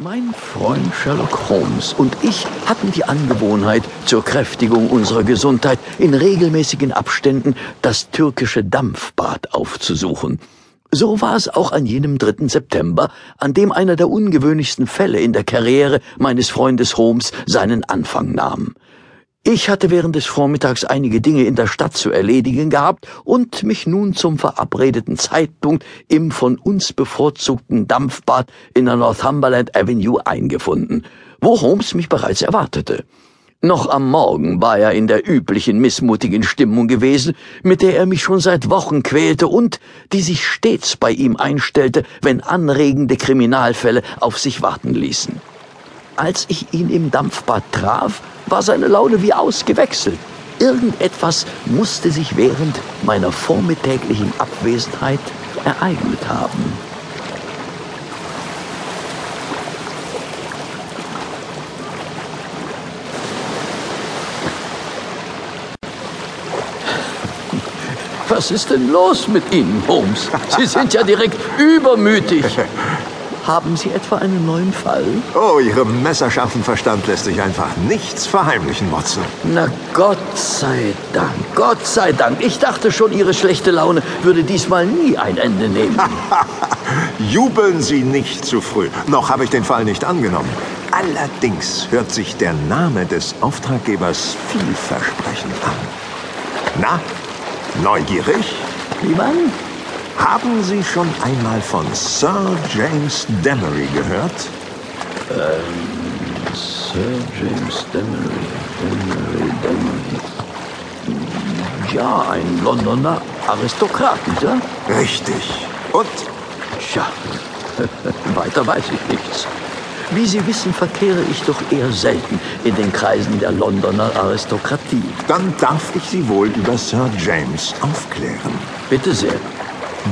Mein Freund Sherlock Holmes und ich hatten die Angewohnheit, zur Kräftigung unserer Gesundheit in regelmäßigen Abständen das türkische Dampfbad aufzusuchen. So war es auch an jenem 3. September, an dem einer der ungewöhnlichsten Fälle in der Karriere meines Freundes Holmes seinen Anfang nahm. Ich hatte während des Vormittags einige Dinge in der Stadt zu erledigen gehabt und mich nun zum verabredeten Zeitpunkt im von uns bevorzugten Dampfbad in der Northumberland Avenue eingefunden, wo Holmes mich bereits erwartete. Noch am Morgen war er in der üblichen missmutigen Stimmung gewesen, mit der er mich schon seit Wochen quälte und die sich stets bei ihm einstellte, wenn anregende Kriminalfälle auf sich warten ließen. Als ich ihn im Dampfbad traf, war seine Laune wie ausgewechselt. Irgendetwas musste sich während meiner vormittäglichen Abwesenheit ereignet haben. Was ist denn los mit Ihnen, Holmes? Sie sind ja direkt übermütig. Haben Sie etwa einen neuen Fall? Oh, Ihrem messerscharfen Verstand lässt sich einfach nichts verheimlichen, Watson. Na Gott sei Dank, Gott sei Dank. Ich dachte schon, Ihre schlechte Laune würde diesmal nie ein Ende nehmen. Jubeln Sie nicht zu früh. Noch habe ich den Fall nicht angenommen. Allerdings hört sich der Name des Auftraggebers vielversprechend an. Na, neugierig? Wie man? Haben Sie schon einmal von Sir James Demery gehört? Ähm, Sir James Demery, Demery, Demery. Ja, ein Londoner Aristokrat, nicht wahr? Richtig. Und? Tja, weiter weiß ich nichts. Wie Sie wissen, verkehre ich doch eher selten in den Kreisen der Londoner Aristokratie. Dann darf ich Sie wohl über Sir James aufklären. Bitte sehr.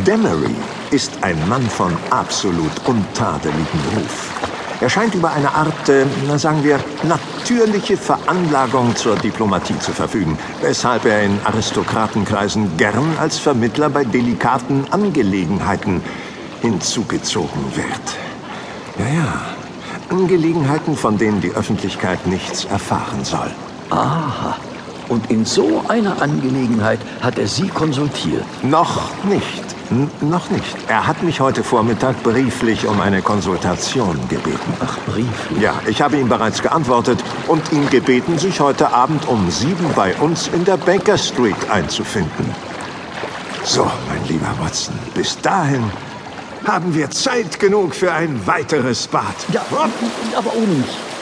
Demery ist ein Mann von absolut untadeligem Ruf. Er scheint über eine Art, äh, sagen wir, natürliche Veranlagung zur Diplomatie zu verfügen, weshalb er in Aristokratenkreisen gern als Vermittler bei delikaten Angelegenheiten hinzugezogen wird. Ja, ja, Angelegenheiten, von denen die Öffentlichkeit nichts erfahren soll. Aha. Und in so einer Angelegenheit hat er Sie konsultiert. Noch nicht. N noch nicht. Er hat mich heute Vormittag brieflich um eine Konsultation gebeten. Ach, brieflich? Ja, ich habe ihm bereits geantwortet und ihn gebeten, sich heute Abend um sieben bei uns in der Baker Street einzufinden. So, mein lieber Watson, bis dahin haben wir Zeit genug für ein weiteres Bad. Ja, aber ohne mich.